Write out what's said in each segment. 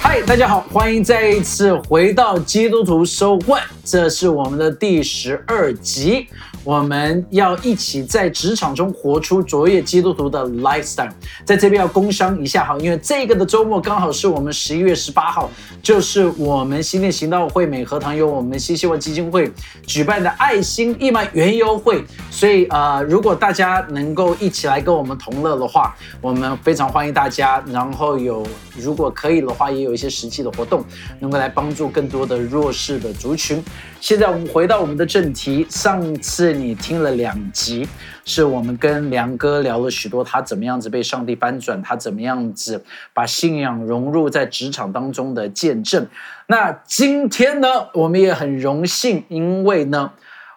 嗨，大家好，欢迎再一次回到基督徒收问，这是我们的第十二集。我们要一起在职场中活出卓越基督徒的 lifestyle。在这边要工商一下哈，因为这个的周末刚好是我们十一月十八号，就是我们新店行道会美和堂由我们新希望基金会举办的爱心义卖园优惠。所以呃，如果大家能够一起来跟我们同乐的话，我们非常欢迎大家。然后有如果可以的话，也有一些实际的活动，能够来帮助更多的弱势的族群。现在我们回到我们的正题，上次你听了两集，是我们跟梁哥聊了许多他怎么样子被上帝翻转，他怎么样子把信仰融入在职场当中的见证。那今天呢，我们也很荣幸，因为呢，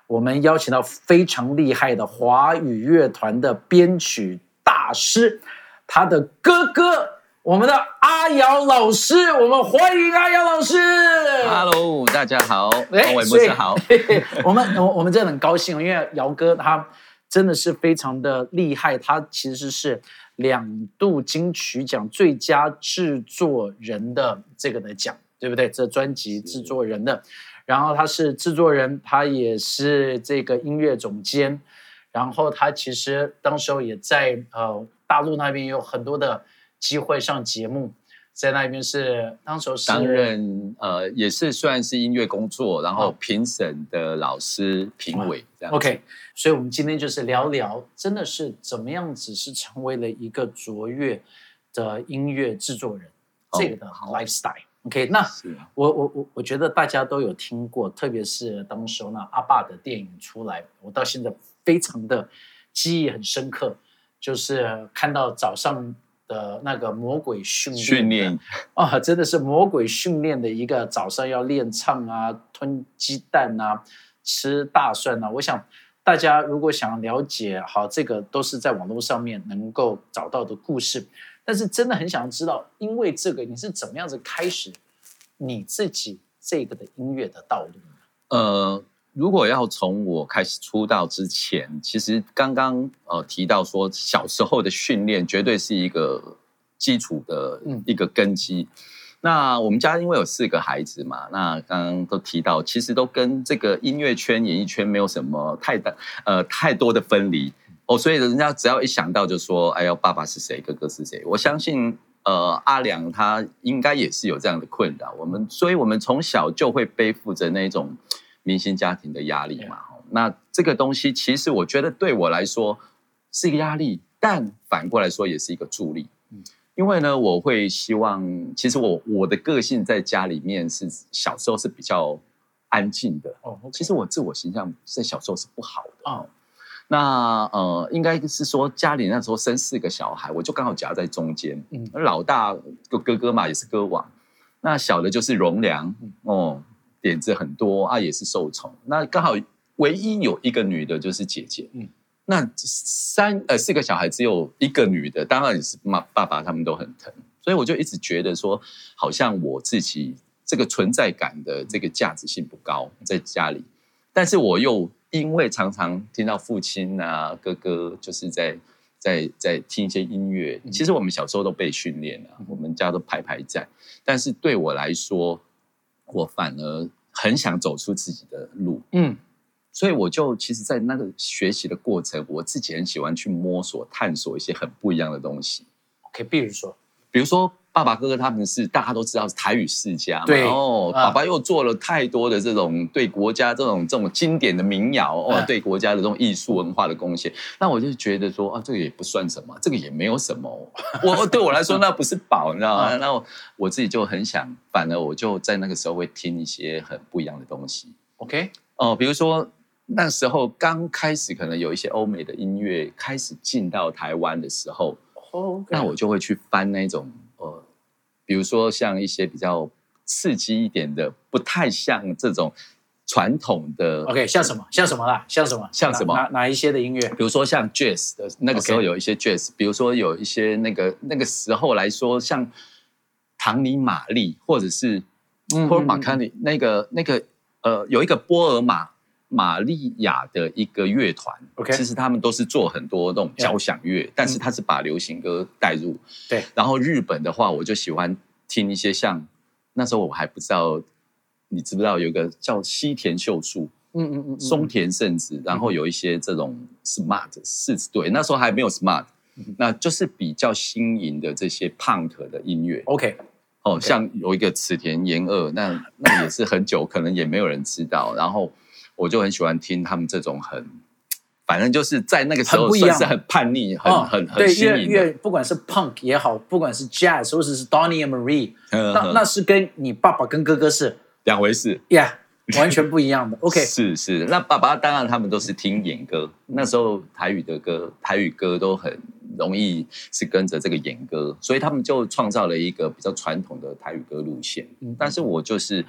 我们邀请到非常厉害的华语乐团的编曲大师，他的哥哥。我们的阿瑶老师，我们欢迎阿瑶老师。Hello，大家好，哎各位牧师好。我们我我们真的很高兴，因为姚哥他真的是非常的厉害，他其实是两度金曲奖最佳制作人的这个的奖，对不对？这专辑制作人的，然后他是制作人，他也是这个音乐总监，然后他其实当时候也在呃大陆那边有很多的机会上节目，在那边是当时候是担任呃也是算是音乐工作，然后评审的老师、评委这样。OK，所以我们今天就是聊聊，真的是怎么样子是成为了一个卓越的音乐制作人、哦这个的好 lifestyle。OK，那我我我我觉得大家都有听过，特别是当时候那阿爸的电影出来，我到现在非常的记忆很深刻，就是看到早上的那个魔鬼训练训练啊，真的是魔鬼训练的一个早上要练唱啊，吞鸡蛋啊，吃大蒜啊。我想大家如果想了解，好，这个都是在网络上面能够找到的故事。但是真的很想知道，因为这个你是怎么样子开始你自己这个的音乐的道路呢？呃，如果要从我开始出道之前，其实刚刚呃提到说，小时候的训练绝对是一个基础的嗯一个根基。那我们家因为有四个孩子嘛，那刚刚都提到，其实都跟这个音乐圈、演艺圈没有什么太大呃太多的分离哦，所以人家只要一想到就说，哎呦，爸爸是谁，哥哥是谁，我相信。呃，阿良他应该也是有这样的困扰，我们，所以我们从小就会背负着那种明星家庭的压力嘛。哦那这个东西其实我觉得对我来说是一个压力，但反过来说也是一个助力。嗯因为呢，我会希望，其实我我的个性在家里面是小时候是比较安静的。哦，其实我自我形象在小时候是不好的。哦那呃，应该是说家里那时候生四个小孩，我就刚好夹在中间。嗯嗯，老大个哥哥嘛，也是歌王，那小的就是容良嗯，哦，点子很多啊，也是受宠。那刚好唯一有一个女的，就是姐姐。嗯嗯，那三呃四个小孩只有一个女的，当然也是妈爸爸他们都很疼，所以我就一直觉得说，好像我自己这个存在感的这个价值性不高，在家里。但是我又因为常常听到父亲啊、哥哥就是在在在听一些音乐，其实我们小时候都被训练了，我们家都排排站。但是对我来说，我反而很想走出自己的路，嗯。所以我就其实，在那个学习的过程，我自己很喜欢去摸索、探索一些很不一样的东西。，OK，比如说，比如说，爸爸哥哥他们是大家都知道是台语世家嘛，对。然后啊。爸爸又做了太多的这种对国家这种这种经典的民谣哦啊，对国家的这种艺术文化的贡献，那我就觉得说啊，这个也不算什么，这个也没有什么，我对我来说那不是宝，你知道吗？啊。那我我自己就很想，反而我就在那个时候会听一些很不一样的东西。OK，哦，比如说那时候刚开始，可能有一些欧美的音乐开始进到台湾的时候，哦，那我就会去翻那种呃，比如说像一些比较刺激一点的，不太像这种传统的 OK，像什么？像什么啦？像什么？像什么哪哪哪一些的音乐？比如说像 jazz 的那个时候有一些 jazz，比如说有一些那个那个时候来说，像唐尼玛丽，或者是嗯波尔马卡尼那个那个呃，有一个波尔马玛利亚的一个乐团 OK 其实他们都是做很多那种交响乐但是他是把流行歌带入。对，然后日本的话，我就喜欢听一些像那时候我还不知道，你知不知道有一个叫西田秀树、嗯嗯嗯，松田圣子，然后有一些这种 smart 四对，那时候还没有 smart，那就是比较新颖的这些 punk 的音乐。OK，哦，像有一个池田研二，那那也是很久，可能也没有人知道。然后我就很喜欢听他们这种很，反正就是在那个时候算是很叛逆、很、哦很很对，新颖的。不管是 Punk 也好，不管是 Jazz 或者是 Donny and Marie，嗯那那是跟你爸爸跟哥哥是两回事。，Yeah，完全不一样的。OK，是是，那爸爸当然他们都是听演歌，那时候台语的歌，台语歌都很容易是跟着这个演歌，所以他们就创造了一个比较传统的台语歌路线。嗯但是我就是，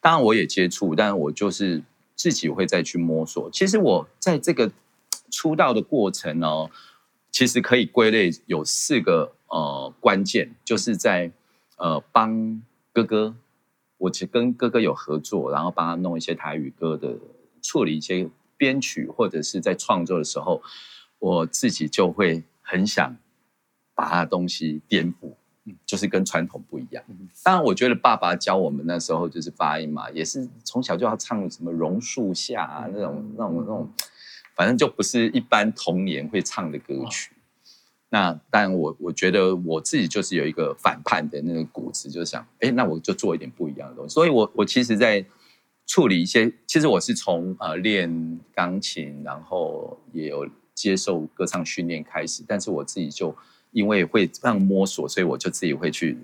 当然我也接触，但我就是自己会再去摸索。其实我在这个出道的过程呢，其实可以归类有四个呃关键，就是在呃帮哥哥，我其实跟哥哥有合作，然后帮他弄一些台语歌的处理一些编曲，或者是在创作的时候，我自己就会很想把他的东西颠覆。就是跟传统不一样。当然，我觉得爸爸教我们那时候就是发音嘛，也是从小就要唱什么榕树下啊那种那种那种，反正就不是一般童年会唱的歌曲。那当然我，我觉得我自己就是有一个反叛的那个骨子，就是想，哎，那我就做一点不一样的东西。所以我我其实，在处理一些，其实我是从呃练钢琴，然后也有接受歌唱训练开始，但是我自己就因为会这样摸索，所以我就自己会去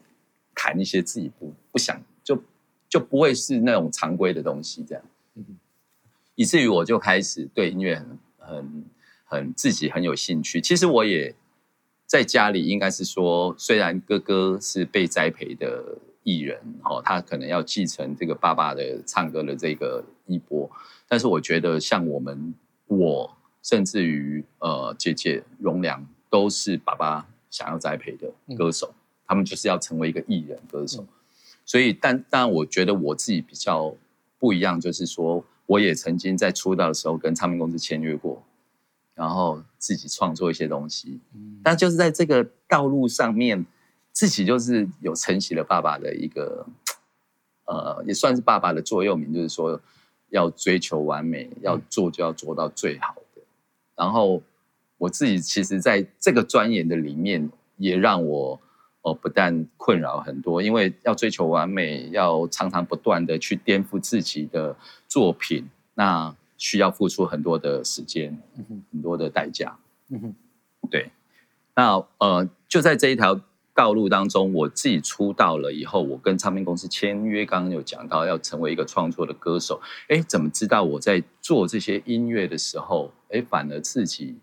谈一些自己不不想就就不会是那种常规的东西，这样，以至于我就开始对音乐很很很自己很有兴趣。其实我也在家里，应该是说，虽然哥哥是被栽培的艺人，哦，他可能要继承这个爸爸的唱歌的这个衣钵，但是我觉得像我们我甚至于呃姐姐荣良都是爸爸想要栽培的歌手，他们就是要成为一个艺人歌手。所以，但但我觉得我自己比较不一样，就是说，我也曾经在出道的时候跟唱片公司签约过，然后自己创作一些东西。但就是在这个道路上面，自己就是有承袭了爸爸的一个，呃，也算是爸爸的座右铭，就是说要追求完美，要做就要做到最好的。然后我自己其实在这个钻研的里面，也让我哦不但困扰很多，因为要追求完美，要常常不断的去颠覆自己的作品，那需要付出很多的时间，很多的代价。嗯哼对，那呃，就在这一条道路当中，我自己出道了以后，我跟唱片公司签约，刚刚有讲到要成为一个创作的歌手。哎，怎么知道我在做这些音乐的时候，哎，反而自己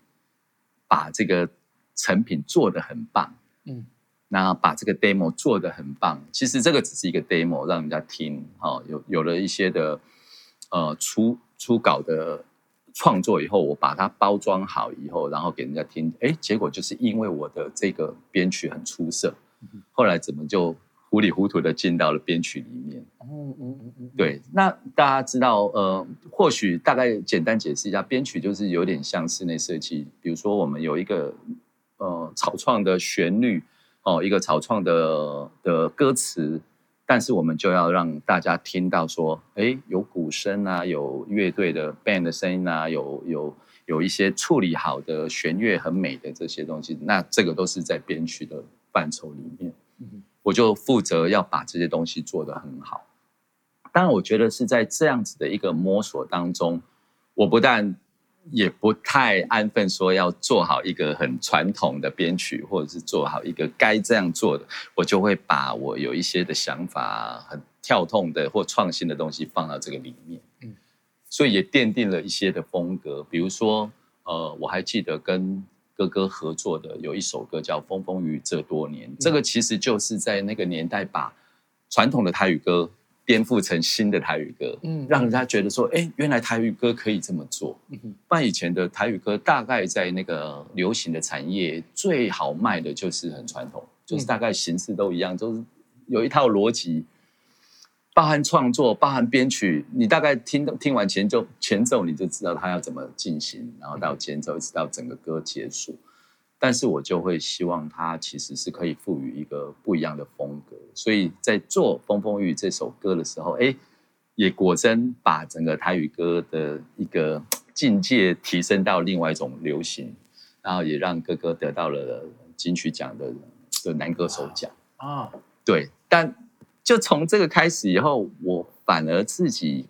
把这个成品做得很棒，嗯，那把这个 demo 做得很棒。其实这个只是一个 demo，让人家听，哈、有有了一些的呃初初稿的创作以后，我把它包装好以后，然后给人家听，哎，结果就是因为我的这个编曲很出色，后来怎么就糊里糊涂的进到了编曲里面？嗯嗯嗯嗯，对，那大家知道，呃，或许大概简单解释一下，编曲就是有点像室内设计。比如说，我们有一个呃草创的旋律，哦，一个草创的的歌词，但是我们就要让大家听到说，哎，有鼓声啊，有乐队的 band 的声音啊，有有有一些处理好的弦乐很美的这些东西，那这个都是在编曲的范畴里面。我就负责要把这些东西做得很好。当然，我觉得是在这样子的一个摸索当中，我不但也不太安分，说要做好一个很传统的编曲，或者是做好一个该这样做的，我就会把我有一些的想法、很跳痛的或创新的东西放到这个里面。嗯所以也奠定了一些的风格，比如说，呃，我还记得跟哥哥合作的有一首歌叫《风风雨雨这多年》，这个其实就是在那个年代把传统的台语歌颠覆成新的台语歌，嗯。让人家觉得说，哎，原来台语歌可以这么做。嗯哼。不然以前的台语歌大概在那个流行的产业最好卖的就是很传统，就是大概形式都一样，就是有一套逻辑，包含创作，包含编曲，你大概听听完前奏前奏你就知道它要怎么进行，然后到前奏一直到整个歌结束。但是我就会希望它其实是可以赋予一个不一样的风格，所以在做《风风雨》这首歌的时候，哎，也果真把整个台语歌的一个境界提升到另外一种流行，然后也让哥哥得到了金曲奖的的男歌手奖啊。对，但就从这个开始以后，我反而自己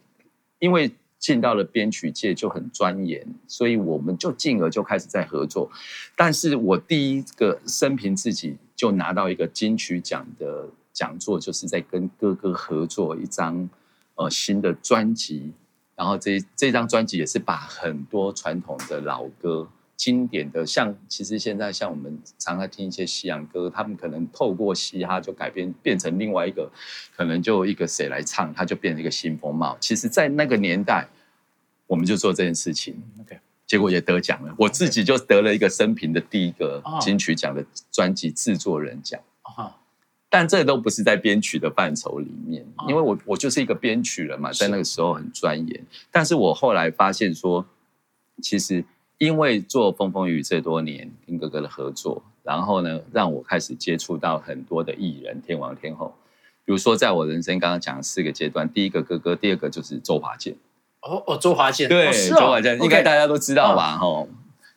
因为。进到了编曲界就很钻研，所以我们就进而就开始在合作。但是我第一个生平自己就拿到一个金曲奖的讲座，就是在跟哥哥合作一张呃新的专辑。然后这这张专辑也是把很多传统的老歌。经典的像，其实现在像我们常常听一些西洋歌，他们可能透过嘻哈就改编变成另外一个，可能就一个谁来唱，他就变成一个新风貌。其实，在那个年代，我们就做这件事情，OK，结果也得奖了。我自己就得了一个生平的第一个金曲奖的专辑制作人奖。但这都不是在编曲的范畴里面，因为我我就是一个编曲人嘛，在那个时候很钻研。但是我后来发现说，其实。因为做风风雨这多年跟哥哥的合作，然后呢，让我开始接触到很多的艺人天王天后。比如说，在我人生刚刚讲四个阶段，第一个哥哥，第二个就是周华健。哦哦，周华健，对，周华健应该大家都知道吧？吼，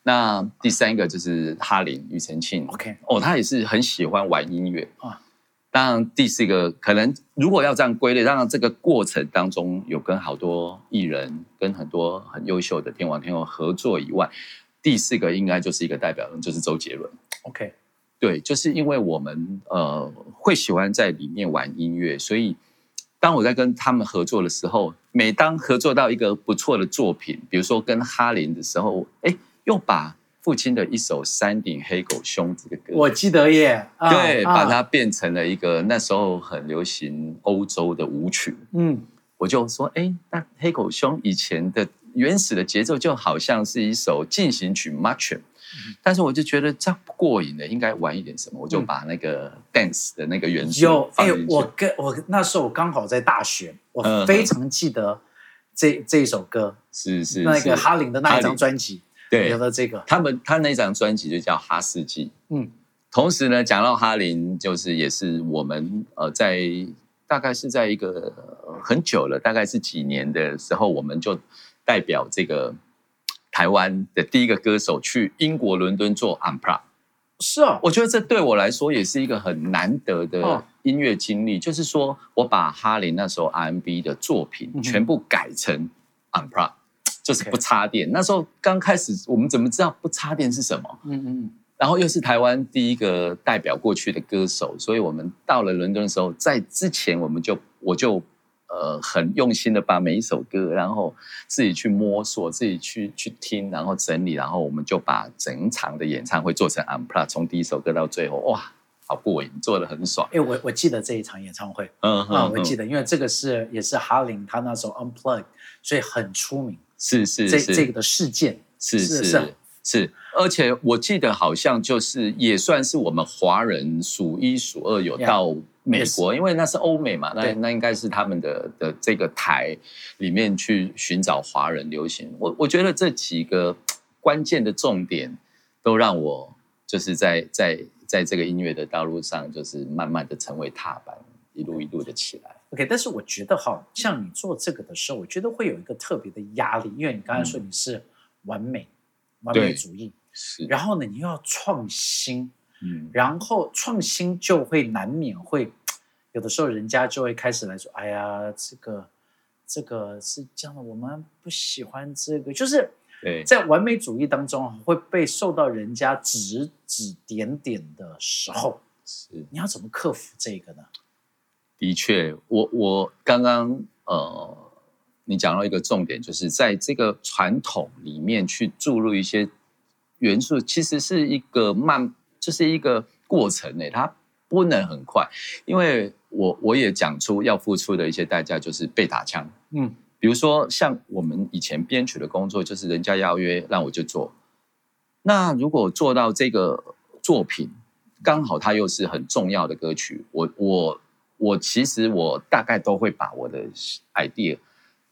那第三个就是哈林庾澄庆。OK，哦，他也是很喜欢玩音乐啊。当然，第四个可能如果要这样归类，当然这个过程当中有跟好多艺人、跟很多很优秀的天王天后合作以外，第四个应该就是一个代表人，就是周杰伦。OK，对，就是因为我们呃会喜欢在里面玩音乐，所以当我在跟他们合作的时候，每当合作到一个不错的作品，比如说跟哈林的时候，哎，又把。父亲的一首《山顶黑狗兄》这个歌，我记得耶。对，把它变成了一个那时候很流行欧洲的舞曲。嗯，我就说，哎，那黑狗兄以前的原始的节奏就好像是一首进行曲 March，但是我就觉得这样不过瘾的，应该玩一点什么，我就把那个 dance 的那个元素有。哎，我跟我那时候我刚好在大学，我非常记得这这一首歌，是是那个哈林的那一张专辑。对，聊到这个，他们他那张专辑就叫《哈世纪》。嗯，同时呢，讲到哈林，就是也是我们呃，在大概是在一个很久了，大概是几年的时候，我们就代表这个台湾的第一个歌手去英国伦敦做 Unplugged。是啊，我觉得这对我来说也是一个很难得的音乐经历，就是说我把哈林那时候 R&B 的作品全部改成 Unplugged。就是不插电。那时候刚开始，我们怎么知道不插电是什么？嗯嗯。然后又是台湾第一个代表过去的歌手，所以我们到了伦敦的时候，在之前我们就我就呃很用心的把每一首歌，然后自己去摸索，自己去去听，然后整理，然后我们就把整场的演唱会做成 unplugged，从第一首歌到最后，哇，好过瘾，做的很爽。哎，我我记得这一场演唱会，嗯啊，我记得，因为这个是也是哈林他那时候 unplugged，所以很出名。是是这，这个的事件是是是是，而且我记得好像就是也算是我们华人数一数二有到美国，因为那是欧美嘛，那那应该是他们的的这个台里面去寻找华人流行。我我觉得这几个关键的重点都让我就是在在在这个音乐的道路上，就是慢慢的成为踏板，一路一路的起来。OK，但是我觉得哈，像你做这个的时候，我觉得会有一个特别的压力，因为你刚才说你是完美、完美主义，是，然后呢，你又要创新，嗯，然后创新就会难免会有的时候，人家就会开始来说，哎呀，这个这个是这样的，我们不喜欢这个，就是在完美主义当中会被受到人家指指点点的时候，是，你要怎么克服这个呢？的确，我我刚刚呃，你讲到一个重点，就是在这个传统里面去注入一些元素，其实是一个慢，就是一个过程诶，它不能很快，因为我我也讲出要付出的一些代价，就是被打枪。嗯，比如说像我们以前编曲的工作，就是人家邀约让我就做，那如果做到这个作品，刚好它又是很重要的歌曲，我我。我其实我大概都会把我的 idea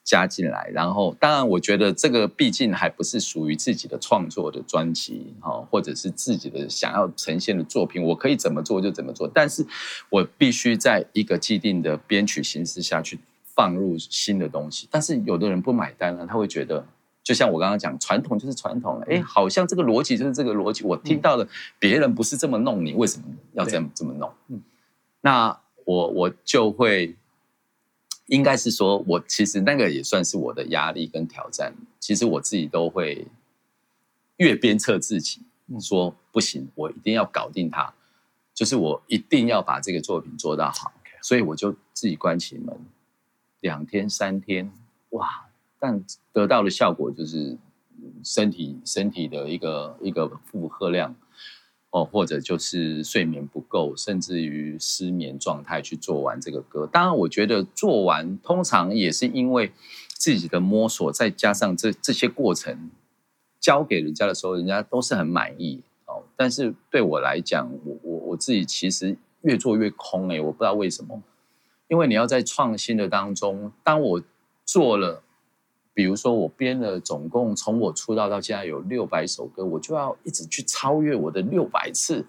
加进来，然后当然我觉得这个毕竟还不是属于自己的创作的专辑哈，或者是自己的想要呈现的作品，我可以怎么做就怎么做，但是我必须在一个既定的编曲形式下去放入新的东西，但是有的人不买单了，他会觉得。就像我刚刚讲，传统就是传统了。哎，好像这个逻辑就是这个逻辑。我听到了别人不是这么弄，你为什么要这样这么弄？嗯，那我我就会，应该是说，我其实那个也算是我的压力跟挑战。其实我自己都会越鞭策自己，说不行，我一定要搞定它，就是我一定要把这个作品做到好。所以我就自己关起门，两天三天，哇！但得到的效果就是身体身体的一个一个负荷量或者就是睡眠不够，甚至于失眠状态去做完这个歌。当然，我觉得做完通常也是因为自己的摸索，再加上这这些过程交给人家的时候，人家都是很满意哦。但是对我来讲，我我我自己其实越做越空哎，我不知道为什么，因为你要在创新的当中，当我做了。比如说，我编了总共从我出道到现在有六百首歌，我就要一直去超越我的六百次。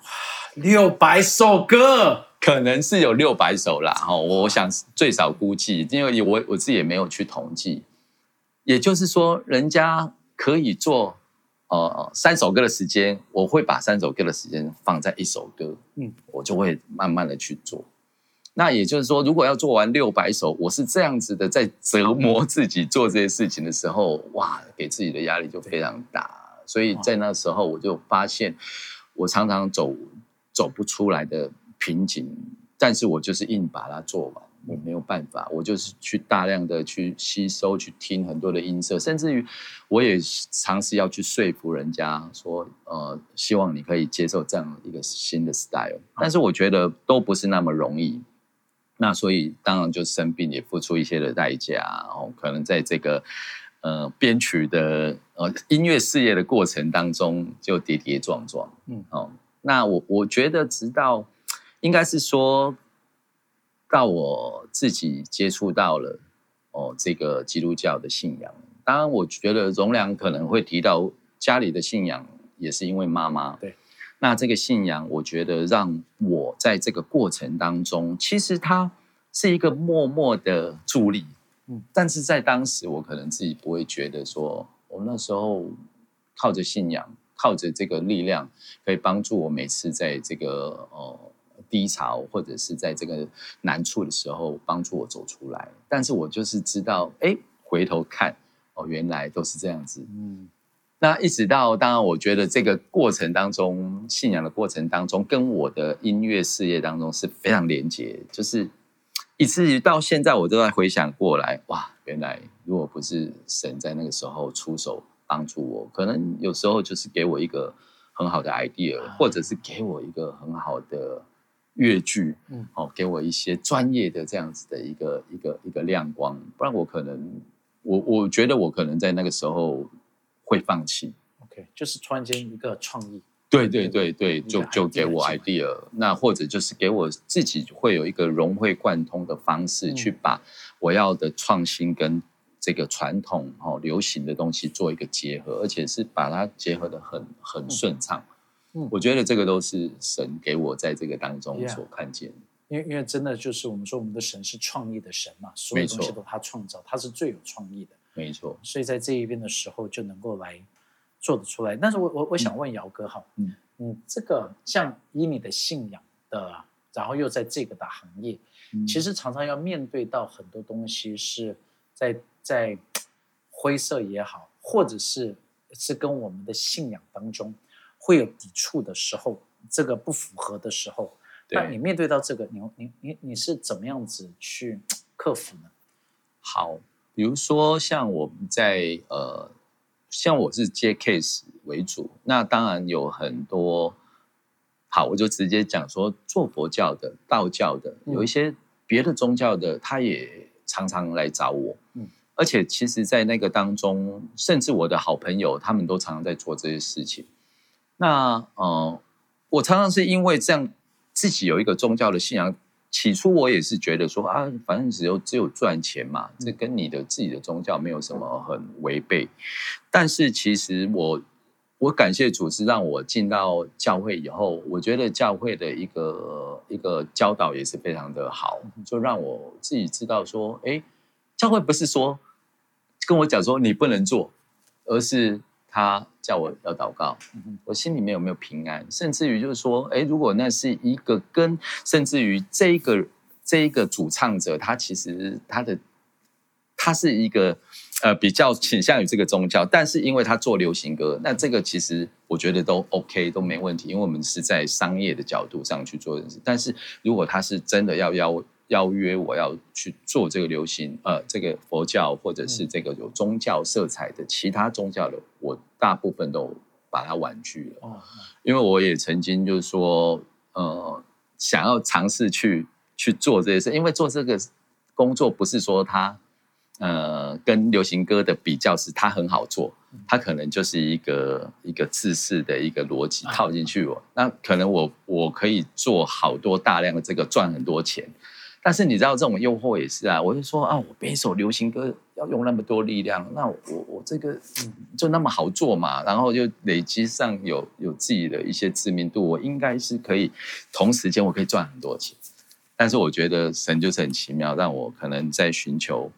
六百首歌，可能是有六百首啦。哈，我想最少估计，因为我我自己也没有去统计。也就是说，人家可以做呃三首歌的时间，我会把三首歌的时间放在一首歌。嗯，我就会慢慢的去做。那也就是说，如果要做完六百首，我是这样子的，在折磨自己做这些事情的时候，哇，给自己的压力就非常大。所以在那时候，我就发现，我常常走走不出来的瓶颈，但是我就是硬把它做完，我没有办法，我就是去大量的去吸收，去听很多的音色，甚至于我也尝试要去说服人家说，呃，希望你可以接受这样一个新的 style，但是我觉得都不是那么容易。那所以当然就生病，也付出一些的代价，哦，可能在这个呃编曲的呃音乐事业的过程当中，就跌跌撞撞，嗯，哦，那我我觉得直到应该是说到我自己接触到了哦这个基督教的信仰，当然我觉得容良可能会提到家里的信仰，也是因为妈妈，对。那这个信仰，我觉得让我在这个过程当中，其实它是一个默默的助力。嗯，但是在当时，我可能自己不会觉得说，我那时候靠着信仰，靠着这个力量，可以帮助我每次在这个呃低潮或者是在这个难处的时候，帮助我走出来。但是我就是知道，哎，回头看，哦，原来都是这样子。嗯。那一直到，当然，我觉得这个过程当中，信仰的过程当中，跟我的音乐事业当中是非常连接，就是以至于到现在，我都在回想过来，哇，原来如果不是神在那个时候出手帮助我，可能有时候就是给我一个很好的 idea，或者是给我一个很好的乐剧，嗯，哦，给我一些专业的这样子的一个一个一个亮光，不然我可能，我我觉得我可能在那个时候。会放弃，OK，就是突然间一个创意，对对对对，就就给我 idea，那或者就是给我自己会有一个融会贯通的方式，去把我要的创新跟这个传统哦流行的东西做一个结合，而且是把它结合的很很顺畅。嗯，我觉得这个都是神给我在这个当中所看见。因为因为真的就是我们说我们的神是创意的神嘛，所有东西都他创造，他是最有创意的。没错，所以在这一边的时候就能够来做得出来。但是我我我想问姚哥哈，嗯你，这个像以你的信仰的，然后又在这个的行业，其实常常要面对到很多东西是在在灰色也好，或者是是跟我们的信仰当中会有抵触的时候，这个不符合的时候，那你面对到这个，你你你你是怎么样子去克服呢？好。比如说，像我们在呃，像我是接 case 为主，那当然有很多。好，我就直接讲说，做佛教的、道教的，有一些别的宗教的，他也常常来找我。嗯，而且其实，在那个当中，甚至我的好朋友，他们都常常在做这些事情。那呃，我常常是因为这样，自己有一个宗教的信仰。起初我也是觉得说啊，反正只有只有赚钱嘛，这跟你的自己的宗教没有什么很违背。但是其实我我感谢主是让我进到教会以后，我觉得教会的一个一个教导也是非常的好，就让我自己知道说，哎，教会不是说跟我讲说你不能做，而是。他叫我要祷告，我心里面有没有平安？甚至于就是说，哎，如果那是一个跟，甚至于这一个这一个主唱者，他其实他的他是一个呃比较倾向于这个宗教，但是因为他做流行歌，那这个其实我觉得都 OK 都没问题，因为我们是在商业的角度上去做事。但是如果他是真的要要。邀约我要去做这个流行，呃，这个佛教或者是这个有宗教色彩的其他宗教的，我大部分都把它婉拒了。哦，因为我也曾经就是说，呃，想要尝试去去做这些事，因为做这个工作不是说它，呃，跟流行歌的比较是它很好做，它可能就是一个一个自式的一个逻辑套进去，我那可能我我可以做好多大量的这个赚很多钱。但是你知道这种诱惑也是啊，我就说啊，我编一首流行歌要用那么多力量，那我我这个就那么好做嘛，然后就累积上有有自己的一些知名度，我应该是可以同时间我可以赚很多钱。但是我觉得神就是很奇妙，让我可能在寻求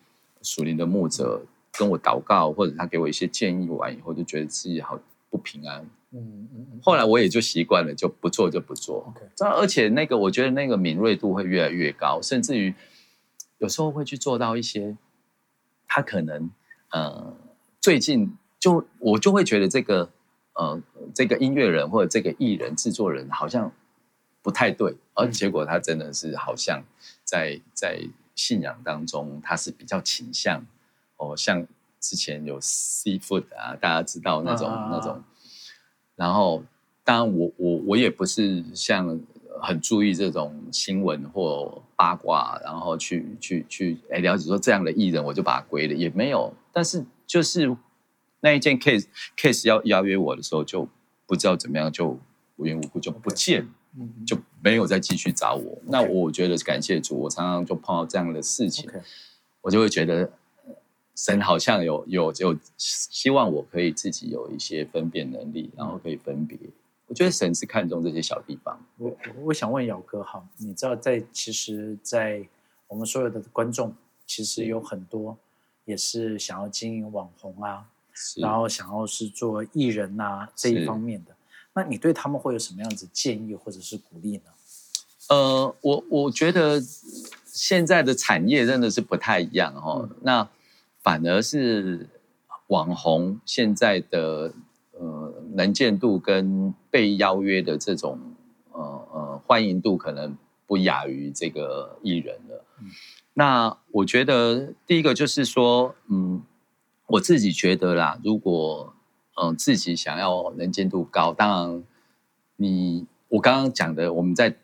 属灵的牧者跟我祷告，或者他给我一些建议完以后，就觉得自己好不平安。嗯嗯嗯，后来我也就习惯了，就不做就不做。OK，这而且那个我觉得那个敏锐度会越来越高，甚至于有时候会去做到一些，他可能呃最近就我就会觉得这个呃这个音乐人或者这个艺人制作人好像不太对，而结果他真的是好像在在信仰当中他是比较倾向哦，像之前有 Seafood 啊，大家知道那种那种。然后，当然，我我我也不是像很注意这种新闻或八卦，然后去去去哎了解说这样的艺人，我就把他归了，也没有。但是就是那一件 case case 要邀约我的时候，就不知道怎么样，就无缘无故就不见，就没有再继续找我。那我觉得感谢主，我常常就碰到这样的事情，我就会觉得。神好像有有有希望我可以自己有一些分辨能力，然后可以分别。我觉得神是看重这些小地方。我我想问姚哥哈，你知道在其实，在我们所有的观众，其实有很多也是想要经营网红啊，然后想要是做艺人呐这一方面的。那你对他们会有什么样子建议或者是鼓励呢？呃，我我觉得现在的产业真的是不太一样哈。那反而是网红现在的呃能见度跟被邀约的这种呃呃欢迎度可能不亚于这个艺人了。那我觉得第一个就是说，嗯，我自己觉得啦，如果嗯自己想要能见度高，当然你我刚刚讲的我们在。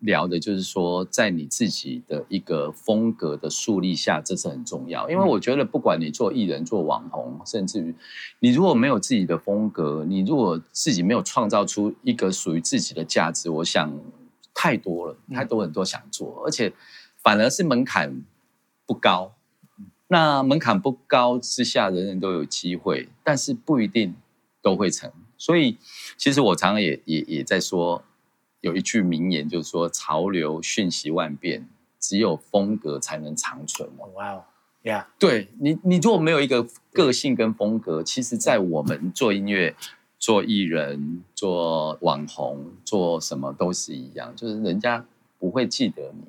聊的就是说，在你自己的一个风格的树立下，这是很重要。因为我觉得，不管你做艺人、做网红，甚至于你如果没有自己的风格，你如果自己没有创造出一个属于自己的价值，我想太多了，太多很多想做，而且反而是门槛不高。那门槛不高之下，人人都有机会，但是不一定都会成。所以，其实我常常也也也在说。有一句名言，就是说潮流瞬息万变，只有风格才能长存。哇哦，呀，对你，你如果没有一个个性跟风格，其实，在我们做音乐、做艺人、做网红、做什么都是一样，就是人家不会记得你。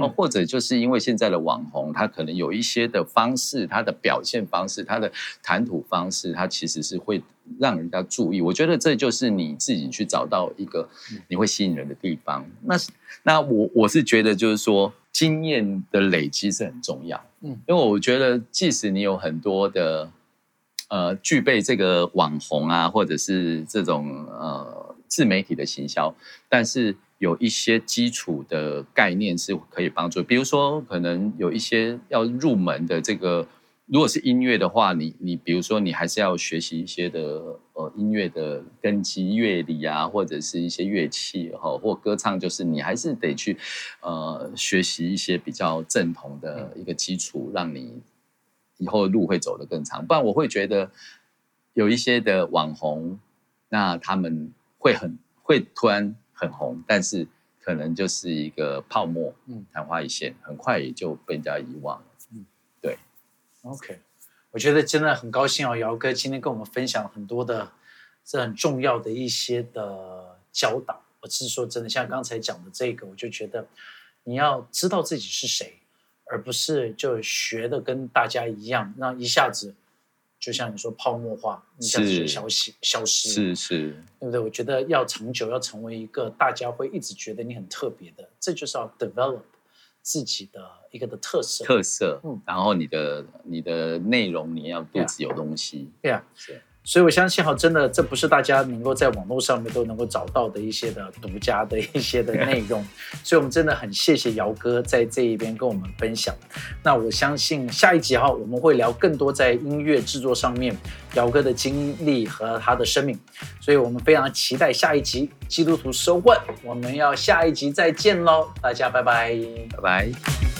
哦，或者就是因为现在的网红，他可能有一些的方式，他的表现方式，他的谈吐方式，他其实是会让人家注意。我觉得这就是你自己去找到一个你会吸引人的地方。那那我我是觉得就是说，经验的累积是很重要。嗯，因为我觉得即使你有很多的呃具备这个网红啊，或者是这种呃自媒体的行销，但是。有一些基础的概念是可以帮助，比如说可能有一些要入门的这个如果是音乐的话，你你比如说你还是要学习一些的呃音乐的根基乐理啊，或者是一些乐器哈，或歌唱，就是你还是得去呃学习一些比较正统的一个基础，让你以后的路会走得更长。不然我会觉得有一些的网红，那他们会很会突然很红，但是可能就是一个泡沫，嗯，昙花一现，很快也就被人家遗忘了。嗯，对 OK，我觉得真的很高兴哦，姚哥今天跟我们分享很多的这很重要的一些的教导。我是说真的，像刚才讲的这个，我就觉得你要知道自己是谁，而不是就学的跟大家一样，那一下子就像你说泡沫化，一下子消息消失，是是，对不对？我觉得要长久，要成为一个大家会一直觉得你很特别的，这就是要 develop。自己的一个的特色，特色，嗯，然后你的你的内容你要不只有东西，对啊，是。所以，我相信哈，真的，这不是大家能够在网络上面都能够找到的一些的独家的一些的内容。所以，我们真的很谢谢姚哥在这一边跟我们分享。那我相信下一集哈，我们会聊更多在音乐制作上面姚哥的经历和他的生命。所以我们非常期待下一集《基督徒收问》，我们要下一集再见喽，大家拜拜，拜拜。